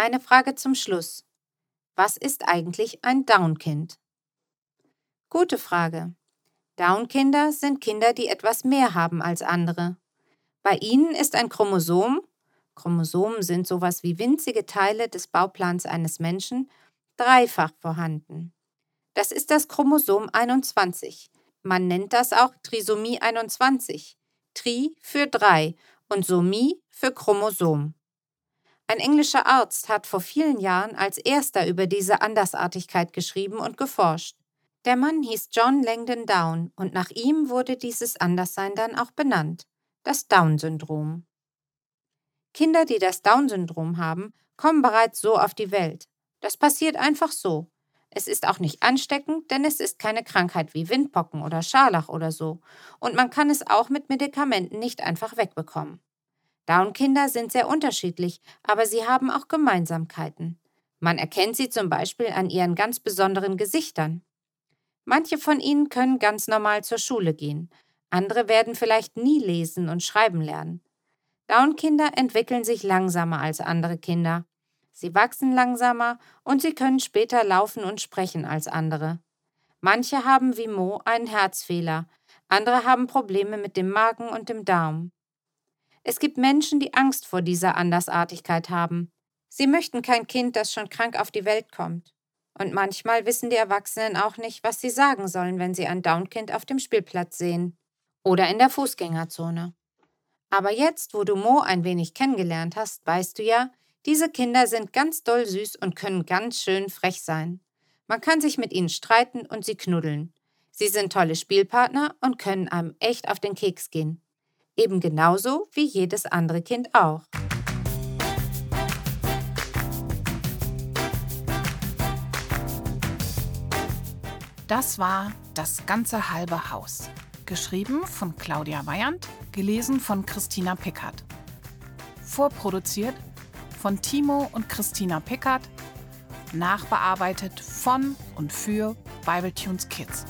Eine Frage zum Schluss. Was ist eigentlich ein Down-Kind? Gute Frage. Down-Kinder sind Kinder, die etwas mehr haben als andere. Bei ihnen ist ein Chromosom, Chromosomen sind sowas wie winzige Teile des Bauplans eines Menschen, dreifach vorhanden. Das ist das Chromosom 21. Man nennt das auch Trisomie 21. Tri für drei und Somie für Chromosom. Ein englischer Arzt hat vor vielen Jahren als erster über diese Andersartigkeit geschrieben und geforscht. Der Mann hieß John Langdon Down und nach ihm wurde dieses Anderssein dann auch benannt, das Down-Syndrom. Kinder, die das Down-Syndrom haben, kommen bereits so auf die Welt. Das passiert einfach so. Es ist auch nicht ansteckend, denn es ist keine Krankheit wie Windpocken oder Scharlach oder so. Und man kann es auch mit Medikamenten nicht einfach wegbekommen. Down-Kinder sind sehr unterschiedlich, aber sie haben auch Gemeinsamkeiten. Man erkennt sie zum Beispiel an ihren ganz besonderen Gesichtern. Manche von ihnen können ganz normal zur Schule gehen, andere werden vielleicht nie lesen und schreiben lernen. Down-Kinder entwickeln sich langsamer als andere Kinder. Sie wachsen langsamer und sie können später laufen und sprechen als andere. Manche haben wie Mo einen Herzfehler, andere haben Probleme mit dem Magen und dem Darm. Es gibt Menschen, die Angst vor dieser Andersartigkeit haben. Sie möchten kein Kind, das schon krank auf die Welt kommt. Und manchmal wissen die Erwachsenen auch nicht, was sie sagen sollen, wenn sie ein Downkind auf dem Spielplatz sehen oder in der Fußgängerzone. Aber jetzt, wo du Mo ein wenig kennengelernt hast, weißt du ja, diese Kinder sind ganz doll süß und können ganz schön frech sein. Man kann sich mit ihnen streiten und sie knuddeln. Sie sind tolle Spielpartner und können einem echt auf den Keks gehen eben genauso wie jedes andere Kind auch. Das war Das ganze halbe Haus. Geschrieben von Claudia Weyand, gelesen von Christina Pickert. Vorproduziert von Timo und Christina Pickert, nachbearbeitet von und für Bibletunes Kids.